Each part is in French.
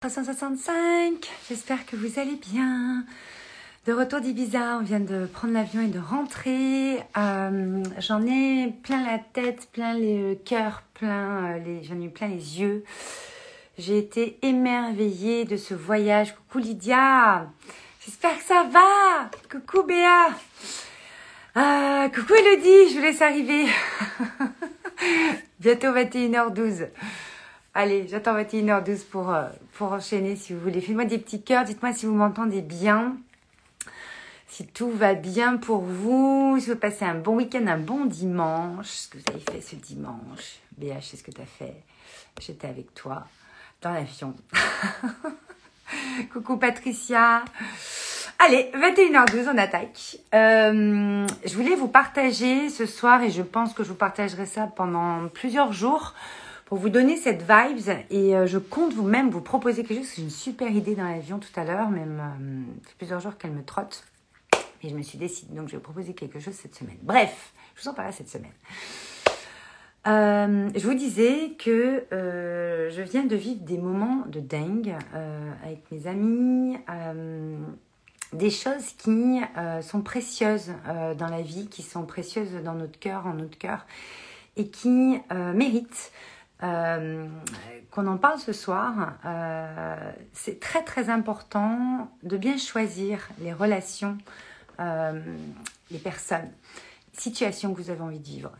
365, j'espère que vous allez bien. De retour d'Ibiza, on vient de prendre l'avion et de rentrer. Euh, j'en ai plein la tête, plein le cœur, plein euh, les, j'en ai eu plein les yeux. J'ai été émerveillée de ce voyage. Coucou Lydia, j'espère que ça va. Coucou Béa. Ah, coucou Elodie, je vous laisse arriver. Bientôt 21h12. Allez, j'attends 21h12 pour, euh, pour enchaîner si vous voulez. Faites-moi des petits cœurs, dites-moi si vous m'entendez bien. Si tout va bien pour vous, si vous passez un bon week-end, un bon dimanche, ce que vous avez fait ce dimanche? BH, c'est ce que tu as fait? J'étais avec toi dans l'avion. Coucou Patricia. Allez, 21h12, on attaque. Euh, je voulais vous partager ce soir, et je pense que je vous partagerai ça pendant plusieurs jours, pour vous donner cette vibes et euh, je compte vous-même vous proposer quelque chose. C'est une super idée dans l'avion tout à l'heure, même euh, plusieurs jours qu'elle me trotte. Et je me suis décidée, donc je vais vous proposer quelque chose cette semaine. Bref, je vous en parlerai cette semaine. Euh, je vous disais que je viens de vivre des moments de dingue avec mes amis, des choses qui sont précieuses dans la vie, qui sont précieuses dans notre cœur, en notre cœur, et qui méritent euh, qu'on en parle ce soir. Euh, c'est très très important de bien choisir les relations, euh, les personnes, situations que vous avez envie de vivre.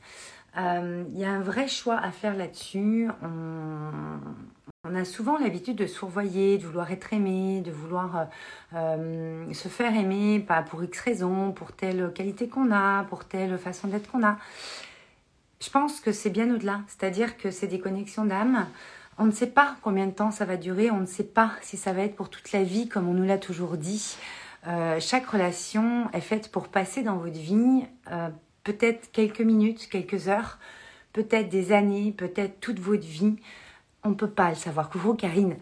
Il y a un vrai choix à faire là-dessus. On, a souvent l'habitude de survoyer, de vouloir être aimé, de vouloir se faire aimer, pas pour X raison, pour telle qualité qu'on a, pour telle façon d'être qu'on a. Je pense que c'est bien au-delà, c'est-à-dire que c'est des connexions d'âme. On ne sait pas combien de temps ça va durer, on ne sait pas si ça va être pour toute la vie, comme on nous l'a toujours dit. Euh, chaque relation est faite pour passer dans votre vie euh, peut-être quelques minutes, quelques heures, peut-être des années, peut-être toute votre vie. On ne peut pas le savoir. Coucou Karine.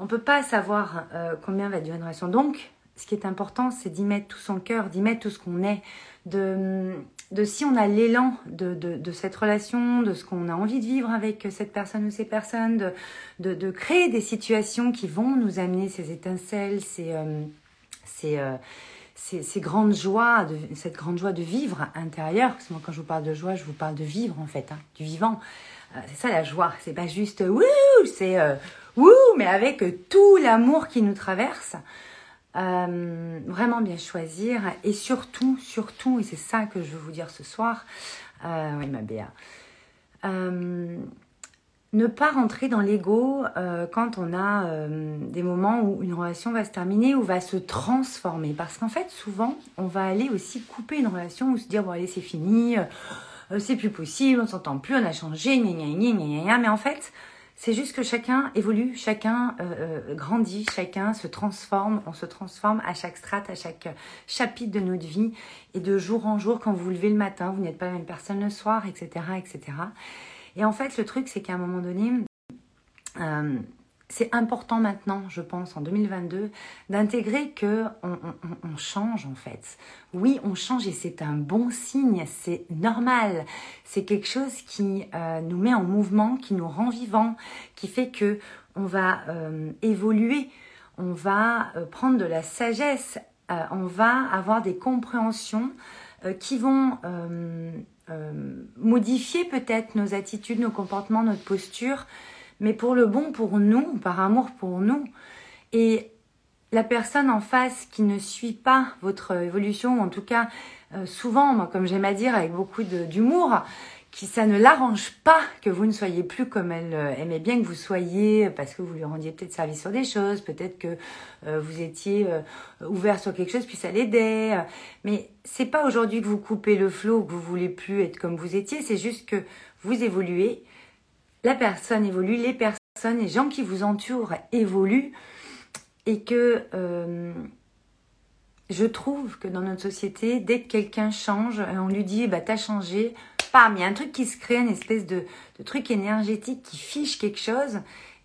On ne peut pas savoir euh, combien va durer une relation. Donc, ce qui est important, c'est d'y mettre tout son cœur, d'y mettre tout ce qu'on est, de de si on a l'élan de, cette relation, de ce qu'on a envie de vivre avec cette personne ou ces personnes, de, créer des situations qui vont nous amener ces étincelles, ces, euh, euh, grandes joies, cette grande joie de vivre intérieure. Parce que moi, quand je vous parle de joie, je vous parle de vivre en fait, hein, du vivant. Euh, c'est ça la joie. C'est pas juste wouh, c'est wouh, mais avec tout l'amour qui nous traverse. Euh, vraiment bien choisir et surtout, surtout, et c'est ça que je veux vous dire ce soir, euh, oui ma Béa, euh, ne pas rentrer dans l'ego quand on a des moments où une relation va se terminer ou va se transformer. Parce qu'en fait, souvent, on va aller aussi couper une relation ou se dire, bon allez, c'est fini, c'est plus possible, on s'entend plus, on a changé, gna gna gna gna gna, mais en fait, c'est juste que chacun évolue, chacun euh, euh, grandit, chacun se transforme. On se transforme à chaque strate, à chaque chapitre de notre vie. Et de jour en jour, quand vous vous levez le matin, vous n'êtes pas la même personne le soir, etc. etc. Et en fait, le truc, c'est qu'à un moment donné, euh, c'est important maintenant, je pense, en 2022, d'intégrer que on, change en fait. Oui, on change et c'est un bon signe, c'est normal. C'est quelque chose qui euh, nous met en mouvement, qui nous rend vivants, qui fait que on va euh, évoluer, on va euh, prendre de la sagesse, on va avoir des compréhensions qui vont modifier peut-être nos attitudes, nos comportements, notre posture mais pour le bon pour nous, par amour pour nous. Et la personne en face qui ne suit pas votre évolution, en tout cas euh, souvent, moi, comme j'aime à dire avec beaucoup d'humour, qui ça ne l'arrange pas que vous ne soyez plus comme elle euh, aimait bien que vous soyez, parce que vous lui rendiez peut-être service sur des choses, peut-être que euh, vous étiez ouvert sur quelque chose, puis ça l'aidait. mais c'est pas aujourd'hui que vous coupez le flot, que vous voulez plus être comme vous étiez, c'est juste que vous évoluez la personne évolue, les personnes, les gens qui vous entourent évoluent et que euh, je trouve que dans notre société, dès que quelqu'un change, on lui dit bah t'as changé, pam, il y a un truc qui se crée, une espèce de, truc énergétique qui fiche quelque chose.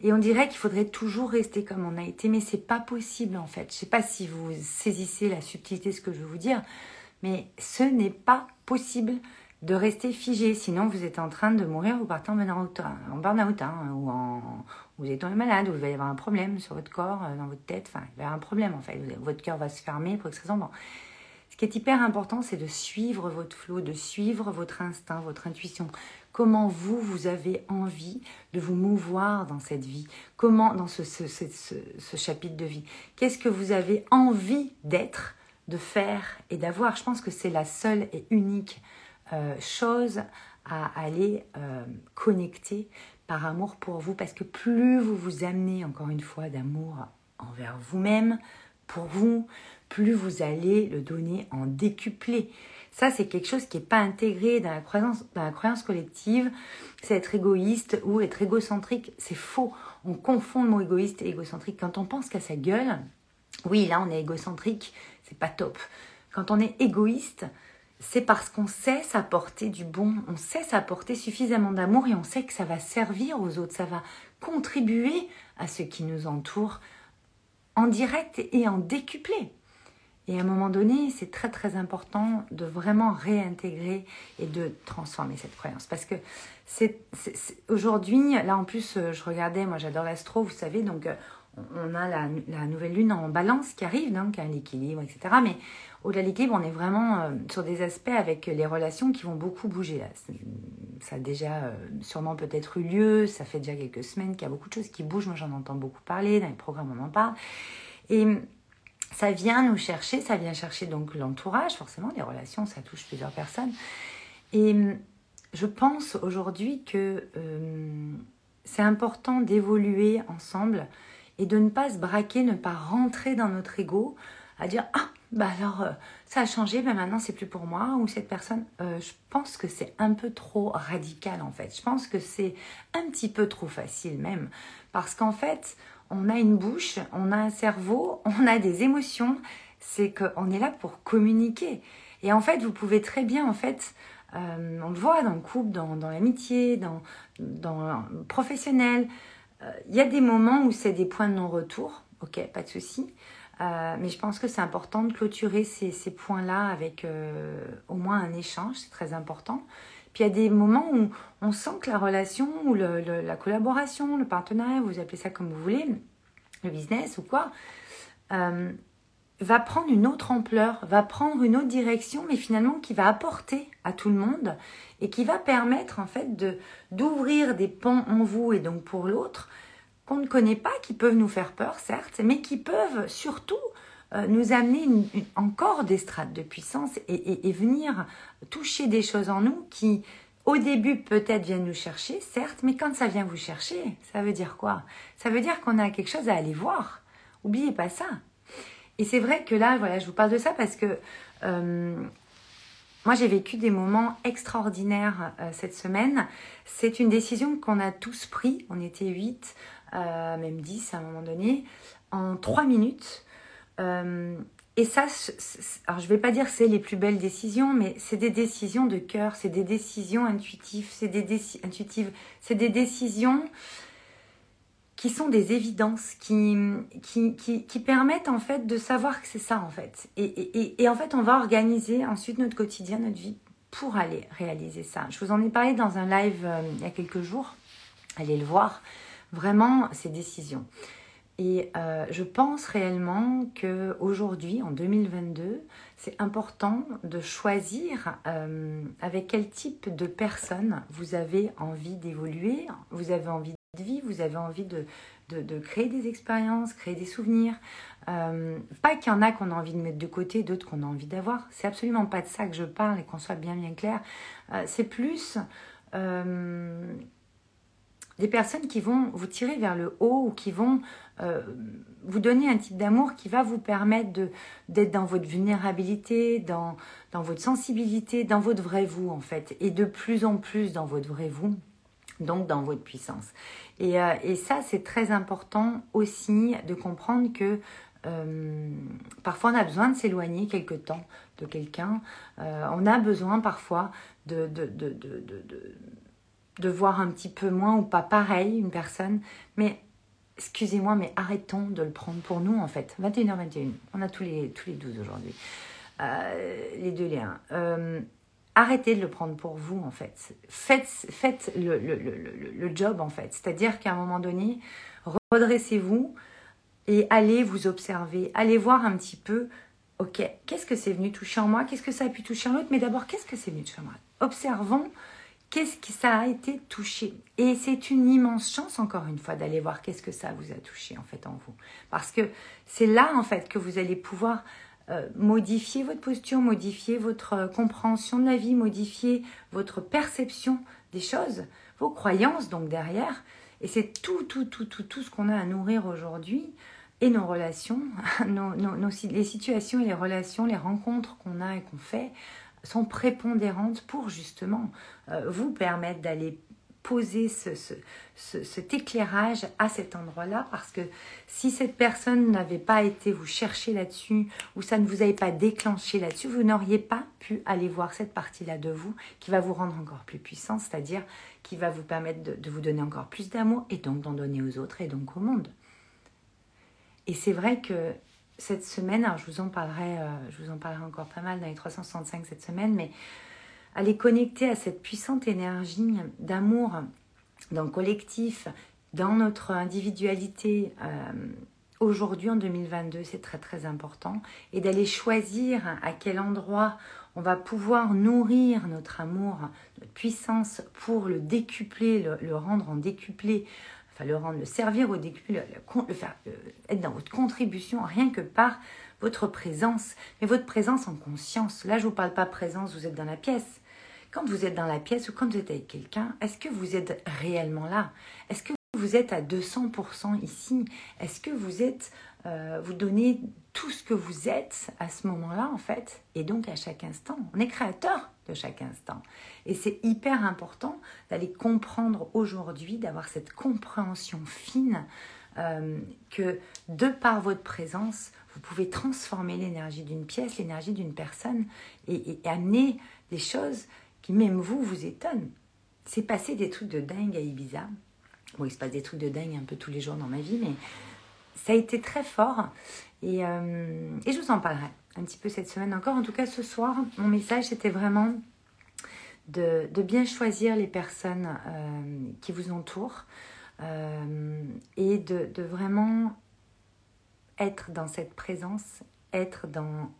Et on dirait qu'il faudrait toujours rester comme on a été, mais c'est pas possible en fait. Je sais pas si vous saisissez la subtilité de ce que je veux vous dire, mais ce n'est pas possible de rester figé. Sinon, vous êtes en train de mourir, vous partez en burn-out, en burn-out hein, ou en, vous êtes tombé malade, ou il va y avoir un problème sur votre corps, euh, dans votre tête. Enfin, il va y avoir un problème en fait. Votre cœur va se fermer pour X raison. Bon. Ce qui est hyper important, c'est de suivre votre flot, de suivre votre instinct, votre intuition. Comment vous, vous avez envie de vous mouvoir dans cette vie? Comment, dans ce, ce, ce chapitre de vie? Qu'est-ce que vous avez envie d'être, de faire et d'avoir? Je pense que c'est la seule et unique euh, chose à aller euh, connecter par amour pour vous, parce que plus vous vous amenez, encore une fois, d'amour envers vous-même, pour vous, plus vous allez le donner en décuplé. Ça, c'est quelque chose qui n'est pas intégré dans la, dans la croyance collective. C'est être égoïste ou être égocentrique. C'est faux. On confond le mot égoïste et égocentrique. Quand on pense qu'à sa gueule, oui, là, on est égocentrique. C'est pas top. Quand on est égoïste, c'est parce qu'on sait s'apporter du bon, on sait s'apporter suffisamment d'amour et on sait que ça va servir aux autres, ça va contribuer à ceux qui nous entourent en direct et en décuplé. Et à un moment donné, c'est très très important de vraiment réintégrer et de transformer cette croyance. Parce que c'est, aujourd'hui, là en plus, euh, je regardais, moi j'adore l'astro, vous savez, donc euh, on a la, nouvelle lune en balance qui arrive, donc un équilibre, etc. Mais au-delà de l'équilibre, on est vraiment euh, sur des aspects avec les relations qui vont beaucoup bouger. Ça a déjà euh, sûrement peut-être eu lieu, ça fait déjà quelques semaines qu'il y a beaucoup de choses qui bougent. Moi, j'en entends beaucoup parler, dans les programmes, on en parle. Et ça vient nous chercher, ça vient chercher donc l'entourage, forcément, les relations, ça touche plusieurs personnes. Et je pense aujourd'hui que euh, c'est important d'évoluer ensemble et de ne pas se braquer, ne pas rentrer dans notre ego à dire ah bah alors euh, ça a changé, mais maintenant c'est plus pour moi ou cette personne. Euh, je pense que c'est un peu trop radical en fait. Je pense que c'est un petit peu trop facile même parce qu'en fait on a une bouche, on a un cerveau, on a des émotions. C'est qu'on est là pour communiquer. Et en fait vous pouvez très bien en fait euh, on le voit dans le couple, dans, dans l'amitié, dans, dans le professionnel. Il y a des moments où c'est des points de non-retour, ok, pas de souci. Euh, mais je pense que c'est important de clôturer ces, points-là avec euh, au moins un échange, c'est très important. Puis il y a des moments où on sent que la relation ou la collaboration, le partenariat, vous appelez ça comme vous voulez, le business ou quoi, euh, va prendre une autre ampleur, va prendre une autre direction, mais finalement qui va apporter à tout le monde et qui va permettre en fait de d'ouvrir des pans en vous et donc pour l'autre qu'on ne connaît pas, qui peuvent nous faire peur, certes, mais qui peuvent surtout euh, nous amener encore des strates de puissance et, venir toucher des choses en nous qui, au début, peut-être viennent nous chercher, certes, mais quand ça vient vous chercher, ça veut dire quoi? Ça veut dire qu'on a quelque chose à aller voir. Oubliez pas ça. Et c'est vrai que là, voilà, je vous parle de ça parce que euh, moi, j'ai vécu des moments extraordinaires euh, cette semaine. C'est une décision qu'on a tous pris. On était huit euh, même 10 à un moment donné, en 3 minutes. Et ça, alors je ne vais pas dire c'est les plus belles décisions, mais c'est des décisions de cœur, c'est des décisions intuitives, c'est des, intuitives, c'est des décisions qui sont des évidences, qui, qui, qui, permettent en fait de savoir que c'est ça en fait. Et, et, et, en fait, on va organiser ensuite notre quotidien, notre vie pour aller réaliser ça. Je vous en ai parlé dans un live euh, il y a quelques jours, allez le voir vraiment ces décisions. Et euh, je pense réellement que aujourd'hui, en 2022, c'est important de choisir euh, avec quel type de personne vous avez envie d'évoluer, vous avez envie de vie, vous avez envie de, créer des expériences, créer des souvenirs. Euh, pas qu'il y en a qu'on a envie de mettre de côté, d'autres qu'on a envie d'avoir. C'est absolument pas de ça que je parle et qu'on soit bien bien clair. c'est plus des personnes qui vont vous tirer vers le haut ou qui vont euh, vous donner un type d'amour qui va vous permettre d'être dans votre vulnérabilité, dans, dans votre sensibilité, dans votre vrai vous en fait, et de plus en plus dans votre vrai vous, donc dans votre puissance. Et, euh, et ça, c'est très important aussi de comprendre que euh, parfois on a besoin de s'éloigner quelque temps de quelqu'un, on a besoin parfois de, de, de, de de voir un petit peu moins ou pas pareil une personne. Mais excusez-moi, mais arrêtons de le prendre pour nous en fait. 21h21, on a tous les, tous les 12 aujourd'hui. Euh, les deux, 1. Arrêtez de le prendre pour vous en fait. Faites, le job en fait. C'est-à-dire qu'à un moment donné, redressez-vous et allez vous observer, allez voir un petit peu, ok, qu'est-ce que c'est venu toucher en moi, qu'est-ce que ça a pu toucher en l'autre, mais d'abord, qu'est-ce que c'est venu toucher en moi? Observons qu'est-ce que ça a été touché. Et c'est une immense chance, encore une fois, d'aller voir qu'est-ce que ça vous a touché en fait en vous. Parce que c'est là en fait que vous allez pouvoir euh, modifier votre posture, modifier votre euh, compréhension de la vie, modifier votre perception des choses, vos croyances donc derrière. Et c'est tout, tout, tout, tout, tout ce qu'on a à nourrir aujourd'hui et nos relations, nos, nos, les situations et les relations, les rencontres qu'on a et qu'on fait sont prépondérantes pour justement euh, vous permettre d'aller poser ce, ce, cet éclairage à cet endroit-là parce que si cette personne n'avait pas été vous chercher là-dessus ou ça ne vous avait pas déclenché là-dessus, vous n'auriez pas pu aller voir cette partie-là de vous qui va vous rendre encore plus puissant, c'est-à-dire qui va vous permettre de, vous donner encore plus d'amour et donc d'en donner aux autres et donc au monde. Et c'est vrai que cette semaine, alors je vous en parlerai, euh, je vous en parlerai encore pas mal dans les 365 cette semaine, mais aller connecter à cette puissante énergie d'amour dans le collectif, dans notre individualité, euh, aujourd'hui en 2022, c'est très très important, et d'aller choisir à quel endroit on va pouvoir nourrir notre amour, notre puissance pour le décupler, le, rendre en décuplé, enfin le rendre, le servir au décuplé, le, faire, être dans votre contribution, rien que par votre présence, mais votre présence en conscience. Là, je ne vous parle pas présence, vous êtes dans la pièce. Quand vous êtes dans la pièce ou quand vous êtes avec quelqu'un, est-ce que vous êtes réellement là? Est-ce que vous êtes à 200% ici? Est-ce que vous êtes, euh, vous donnez tout ce que vous êtes à ce moment-là en fait? Et donc à chaque instant, on est créateur de chaque instant. Et c'est hyper important d'aller comprendre aujourd'hui, d'avoir cette compréhension fine euh, que de par votre présence, vous pouvez transformer l'énergie d'une pièce, l'énergie d'une personne et, et, amener des choses qui même vous vous étonne. C'est passé des trucs de dingue à Ibiza. Bon, il se passe des trucs de dingue un peu tous les jours dans ma vie, mais ça a été très fort. Et, euh, je vous en parlerai un petit peu cette semaine encore. En tout cas, ce soir, mon message, c'était vraiment de, bien choisir les personnes euh, qui vous entourent euh, et de, vraiment être dans cette présence, être dans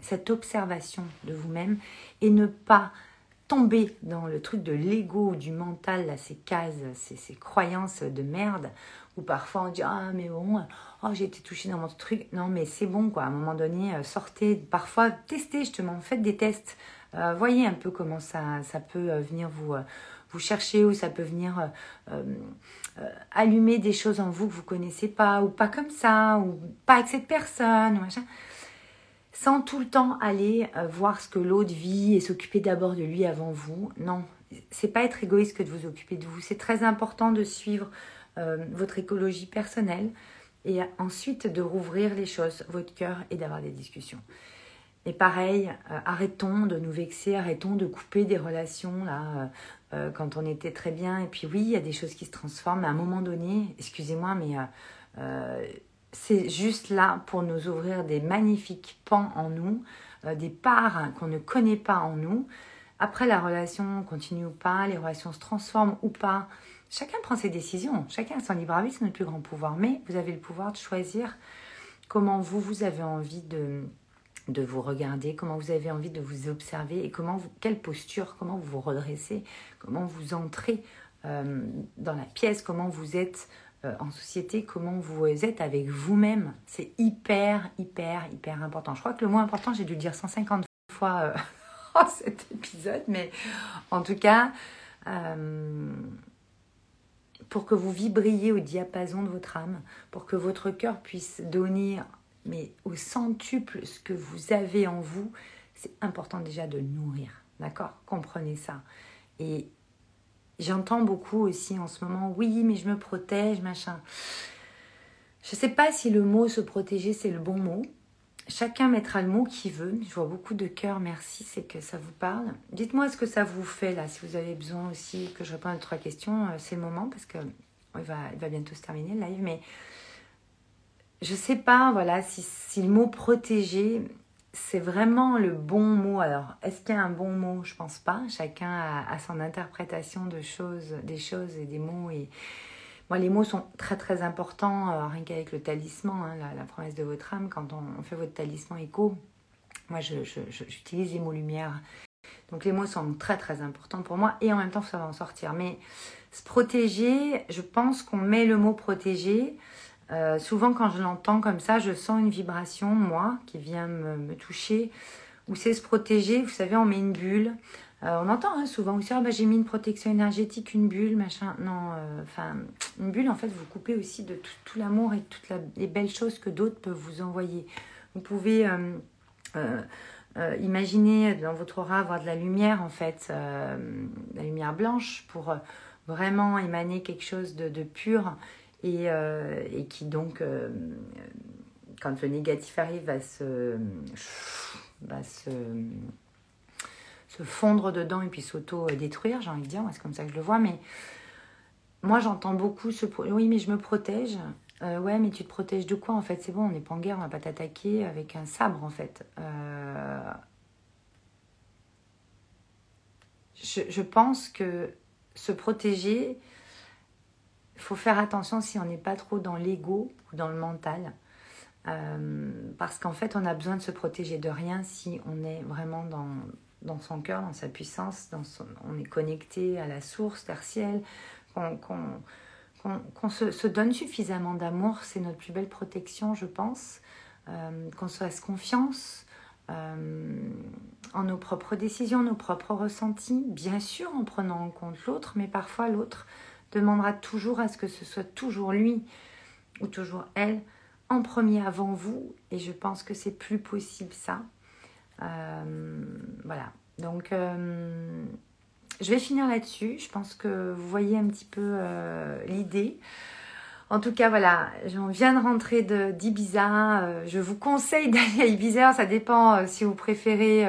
cette observation de vous-même et ne pas tomber dans le truc de l'ego, du mental, là, ces cases, ces, ces, croyances de merde, où parfois on dit Ah, mais bon, oh, j'ai été touchée dans mon truc. Non, mais c'est bon, quoi. À un moment donné, euh, sortez, parfois testez justement, faites des tests. Euh, voyez un peu comment ça, ça peut euh, venir vous, vous chercher, ou ça peut venir allumer des choses en vous que vous connaissez pas, ou pas comme ça, ou pas avec cette personne, ou machin sans tout le temps aller euh, voir ce que l'autre vit et s'occuper d'abord de lui avant vous. Non, c'est pas être égoïste que de vous occuper de vous. C'est très important de suivre euh, votre écologie personnelle et ensuite de rouvrir les choses, votre cœur et d'avoir des discussions. Et pareil, euh, arrêtons de nous vexer, arrêtons de couper des relations là quand on était très bien. Et puis oui, il y a des choses qui se transforment, mais à un moment donné, excusez-moi, mais c'est juste là pour nous ouvrir des magnifiques pans en nous, euh, des parts qu'on ne connaît pas en nous. Après, la relation continue ou pas, les relations se transforment ou pas. Chacun prend ses décisions, chacun a son libre arbitre, c'est notre plus grand pouvoir. Mais vous avez le pouvoir de choisir comment vous, vous avez envie de, vous regarder, comment vous avez envie de vous observer et comment quelle posture, comment vous vous redressez, comment vous entrez euh, dans la pièce, comment vous êtes euh, en société, comment vous êtes avec vous-même. C'est hyper, hyper, hyper important. Je crois que le mot important, j'ai dû le dire 150 fois euh, cet épisode, mais en tout cas, euh, pour que vous vibriez au diapason de votre âme, pour que votre cœur puisse donner mais au centuple ce que vous avez en vous, c'est important déjà de nourrir. D'accord? Comprenez ça. Et J'entends beaucoup aussi en ce moment, oui, mais je me protège, machin. Je ne sais pas si le mot se protéger, c'est le bon mot. Chacun mettra le mot qu'il veut. Je vois beaucoup de cœur, merci, c'est que ça vous parle. Dites-moi ce que ça vous fait là, si vous avez besoin aussi que je réponde à trois questions, euh, c'est le moment parce que il va, il va bientôt se terminer le live, mais je ne sais pas, voilà, si le mot protéger, c'est vraiment le bon mot. Alors, est-ce qu'il y a un bon mot? Je pense pas. Chacun a, son interprétation de choses, des choses et des mots. Et moi, les mots sont très très importants, euh, rien qu'avec le talisman, hein, la, promesse de votre âme. Quand on, fait votre talisman écho, moi, j'utilise les mots lumière. Donc, les mots sont très très importants pour moi. Et en même temps, ça va en sortir. Mais se protéger, je pense qu'on met le mot protéger euh, souvent, quand je l'entends comme ça, je sens une vibration, moi, qui vient me, toucher, ou c'est se protéger. Vous savez, on met une bulle. Euh, on entend hein, souvent aussi, ah, bah, j'ai mis une protection énergétique, une bulle, machin. Non, euh, enfin, une bulle, en fait, vous coupez aussi de tout, l'amour et toutes les belles choses que d'autres peuvent vous envoyer. Vous pouvez imaginer dans votre aura avoir de la lumière, en fait, la lumière blanche, pour vraiment émaner quelque chose de pur euh, et, qui donc, euh, quand le négatif arrive, va se, se, se fondre dedans et puis s'auto-détruire, j'ai envie de dire, c'est comme ça que je le vois, mais moi j'entends beaucoup ce... Oui, mais je me protège. Euh, ouais, mais tu te protèges de quoi en fait? C'est bon, on n'est pas en guerre, on va pas t'attaquer avec un sabre en fait. Je, pense que se protéger, il faut faire attention si on n'est pas trop dans l'ego ou dans le mental. Euh, parce qu'en fait, on a besoin de se protéger de rien si on est vraiment dans, son cœur, dans sa puissance, on est connecté à la source, ciel, qu'on se, se, donne suffisamment d'amour, c'est notre plus belle protection, je pense. Euh, qu'on se fasse confiance euh, en nos propres décisions, nos propres ressentis, bien sûr en prenant en compte l'autre, mais parfois l'autre demandera toujours à ce que ce soit toujours lui ou toujours elle en premier avant vous. Et je pense que c'est plus possible ça. Euh, voilà. Donc, euh, je vais finir là-dessus. Je pense que vous voyez un petit peu euh, l'idée. En tout cas, voilà, on vient de rentrer d'Ibiza. je vous conseille d'aller à Ibiza. Ça dépend si vous préférez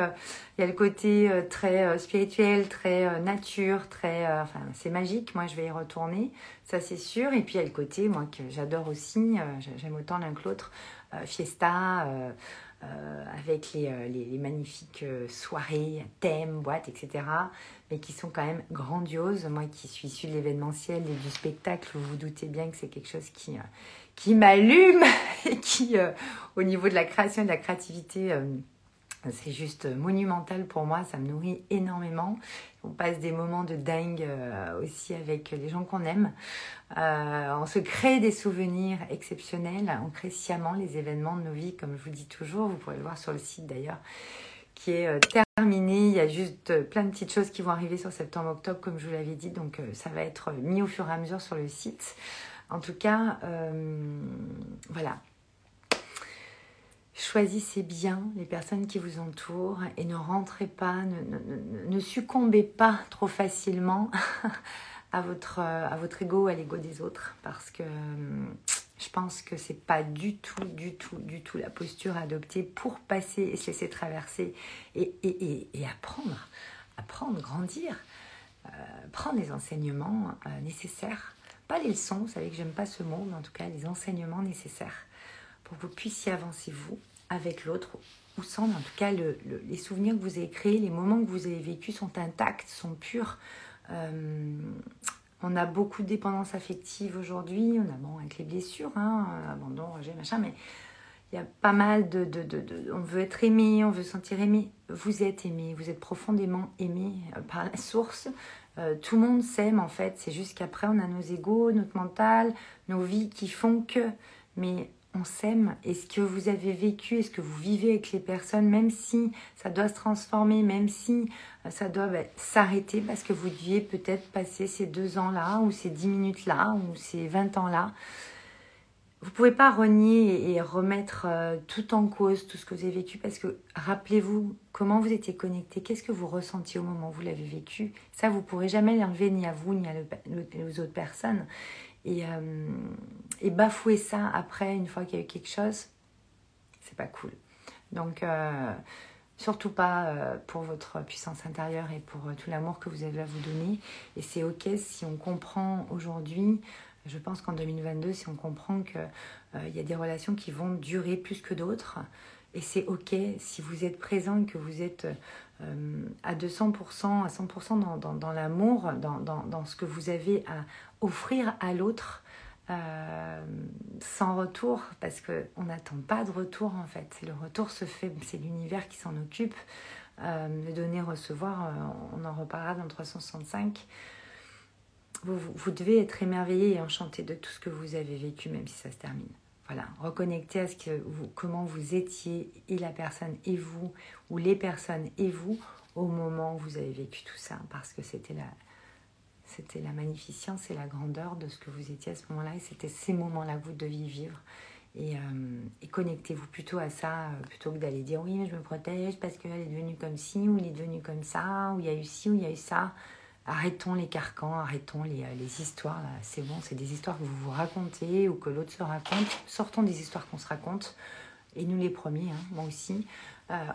y a le côté euh, très euh, spirituel, très euh, nature, très. enfin, c'est magique. Moi, je vais y retourner, ça c'est sûr. Et puis il y a le côté, moi, que j'adore aussi. J'aime autant l'un que l'autre. fiesta. avec les, les, magnifiques soirées, thèmes, boîtes, etc. Mais qui sont quand même grandioses. Moi qui suis issue de l'événementiel et du spectacle, vous vous doutez bien que c'est quelque chose qui, qui m'allume et qui, au niveau de la création et de la créativité, c'est juste monumental pour moi, ça me nourrit énormément. On passe des moments de dingue euh, aussi avec les gens qu'on aime. Euh, on se crée des souvenirs exceptionnels, on crée sciemment les événements de nos vies, comme je vous dis toujours. Vous pourrez le voir sur le site d'ailleurs, qui est euh, terminé. Il y a juste plein de petites choses qui vont arriver sur septembre-octobre, comme je vous l'avais dit. Donc ça va être mis au fur et à mesure sur le site. En tout cas, voilà, choisissez bien les personnes qui vous entourent et ne rentrez pas, ne, succombez pas trop facilement à votre, à votre ego, à l'ego des autres, parce que je pense que c'est pas du tout, du tout, du tout la posture à adopter pour passer et se laisser traverser et, apprendre, apprendre, grandir, euh, prendre les enseignements euh, nécessaires, pas les leçons, vous savez que j'aime pas ce mot, mais en tout cas les enseignements nécessaires. Pour que vous puissiez avancer vous avec l'autre ou sans, en tout cas, les souvenirs que vous avez créés, les moments que vous avez vécus sont intacts, sont purs. Euh, on a beaucoup de dépendance affective aujourd'hui, on a bon avec les blessures, hein, abandon, rejet, machin, mais il y a pas mal de, On veut être aimé, on veut se sentir aimé. Vous êtes aimé, vous êtes profondément aimé euh, par la source. Euh, tout le monde s'aime en fait, c'est juste qu'après on a nos égaux, notre mental, nos vies qui font que. Mais on s'aime est ce que vous avez vécu est ce que vous vivez avec les personnes, même si ça doit se transformer, même si euh, ça doit bah, s'arrêter parce que vous deviez peut-être passer ces deux ans-là, ou ces dix minutes-là, ou ces vingt ans-là? Vous ne pouvez pas renier et remettre euh, tout en cause, tout ce que vous avez vécu, parce que rappelez-vous comment vous étiez connecté, qu'est-ce que vous ressentiez au moment où vous l'avez vécu? Ça, vous ne pourrez jamais l'enlever ni à vous, ni à aux autres personnes. Et, euh, et bafouer ça après, une fois qu'il y a eu quelque chose, c'est pas cool. Donc, euh, surtout pas euh, pour votre puissance intérieure et pour tout l'amour que vous avez à vous donner. Et c'est ok si on comprend aujourd'hui, je pense qu'en 2022, si on comprend qu'il il y a des relations qui vont durer plus que d'autres, Et c'est ok si vous êtes présent que vous êtes euh, à 200%, à 100% dans, dans, l'amour, dans, ce que vous avez à offrir à l'autre. Euh, sans retour, parce qu'on n'attend pas de retour en fait. Le retour se fait, c'est l'univers qui s'en occupe. Euh, le donner, recevoir, on en reparlera dans 365. Vous, vous, devez être émerveillé et enchanté de tout ce que vous avez vécu, même si ça se termine. Voilà, reconnecter à ce que vous, comment vous étiez et la personne et vous, ou les personnes et vous, au moment où vous avez vécu tout ça, parce que c'était la, c'était la magnificence et la grandeur de ce que vous étiez à ce moment-là, et c'était ces moments-là que vous deviez vivre. Et, euh, connectez-vous plutôt à ça, euh, plutôt que d'aller dire oui, je me protège parce qu'elle est devenue comme ci, ou il est devenu comme ça, ou il y a eu ci, ou il y a eu ça. Arrêtons les carcans, arrêtons les, euh, les histoires. C'est bon, c'est des histoires que vous vous racontez ou que l'autre se raconte. Sortons des histoires qu'on se raconte. Et nous les premiers, hein, moi aussi.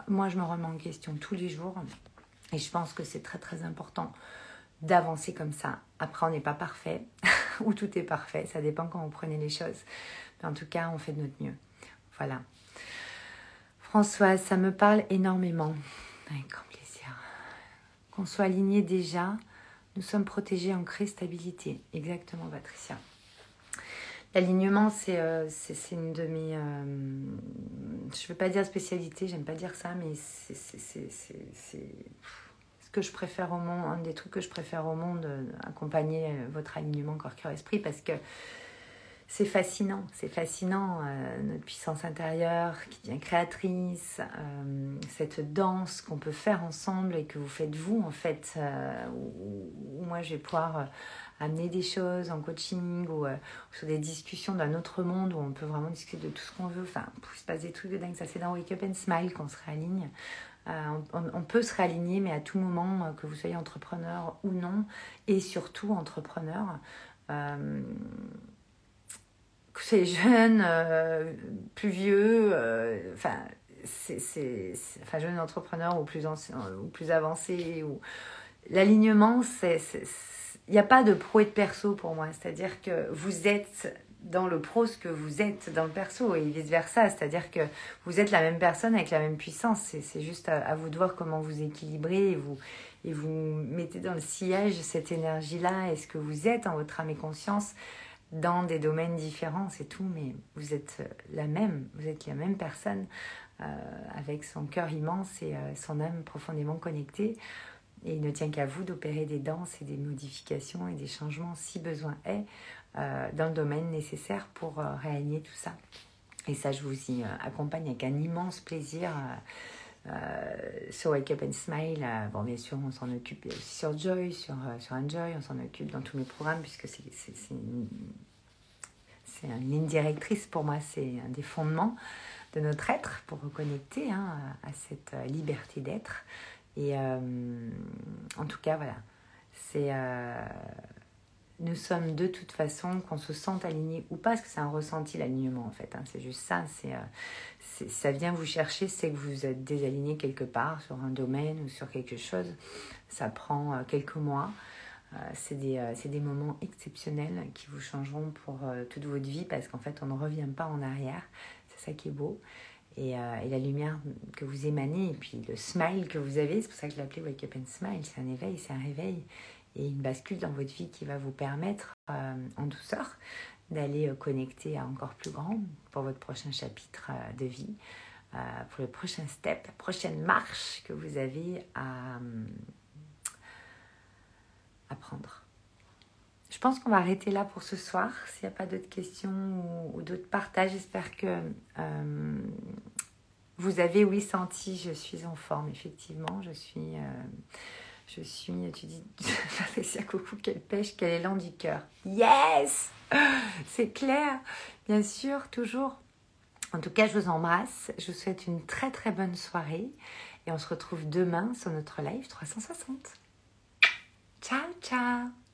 moi, je me remets en question tous les jours. Et je pense que c'est très très important d'avancer comme ça. Après, on n'est pas parfait, ou tout est parfait. Ça dépend quand vous prenez les choses. Mais en tout cas, on fait de notre mieux. Voilà. Françoise, ça me parle énormément. Avec grand plaisir. Qu'on soit aligné déjà, nous sommes protégés, en stabilité. Exactement, Patricia. L'alignement, c'est euh, une de mes. Euh, je ne veux pas dire spécialité, j'aime pas dire ça, mais c'est ce que je préfère au monde, un des trucs que je préfère au monde, euh, accompagner votre alignement corps-cœur-esprit, parce que c'est fascinant, c'est fascinant, euh, notre puissance intérieure qui devient créatrice, euh, cette danse qu'on peut faire ensemble et que vous faites vous en fait, euh, où, moi je vais pouvoir amener des choses en coaching ou sur des discussions d'un autre monde où on peut vraiment discuter de tout ce qu'on veut, enfin, il se passe des trucs de dingue, ça c'est dans Wake Up and Smile qu'on se réaligne. On, on, peut se réaligner, mais à tout moment, que vous soyez entrepreneur ou non, et surtout entrepreneur c'est jeune, euh, plus vieux, euh, enfin, jeune entrepreneur ou plus, ancien, ou plus avancé. Ou... L'alignement, il n'y a pas de pro et de perso pour moi. C'est-à-dire que vous êtes dans le pro ce que vous êtes dans le perso et vice-versa. C'est-à-dire que vous êtes la même personne avec la même puissance. C'est, juste à, vous de voir comment vous équilibrez et vous, et vous mettez dans le sillage cette énergie-là. Est-ce que vous êtes en votre âme et conscience dans des domaines différents, c'est tout, mais vous êtes la même, vous êtes la même personne euh, avec son cœur immense et euh, son âme profondément connectée. Et il ne tient qu'à vous d'opérer des danses et des modifications et des changements si besoin est euh, dans le domaine nécessaire pour réaligner tout ça. Et ça, je vous y accompagne avec un immense plaisir. Sur Wake Up and Smile, bon, bien sûr, on s'en occupe aussi sur Joy, sur, sur Enjoy, on s'en occupe dans tous mes programmes puisque c'est une, une ligne directrice pour moi, c'est un des fondements de notre être pour reconnecter hein, à cette euh, liberté d'être. Et euh, en tout cas, voilà, c'est. Euh, nous sommes de toute façon, qu'on se sente aligné ou pas, parce que c'est un ressenti l'alignement en fait. Hein, c'est juste ça. C'est, ça vient vous chercher, c'est que vous êtes désaligné quelque part sur un domaine ou sur quelque chose. Ça prend quelques mois. Euh, euh, c'est des, moments exceptionnels qui vous changeront pour euh, toute votre vie parce qu'en fait, on ne revient pas en arrière. C'est ça qui est beau. Et, la lumière que vous émanez, et puis le smile que vous avez, c'est pour ça que je l'appelais Wake Up and Smile, c'est un éveil, c'est un réveil et une bascule dans votre vie qui va vous permettre en douceur d'aller connecter à encore plus grand pour votre prochain chapitre de vie, pour le prochain step, la prochaine marche que vous avez à apprendre. Je pense qu'on va arrêter là pour ce soir. S'il n'y a pas d'autres questions ou, d'autres partages, j'espère que euh, vous avez, oui, senti, je suis en forme, effectivement. Je suis, euh, je suis, tu dis, Patricia Coucou, quelle pêche, quel élan du cœur. Yes C'est clair, bien sûr, toujours. En tout cas, je vous embrasse. Je vous souhaite une très très bonne soirée. Et on se retrouve demain sur notre live 360. Ciao, ciao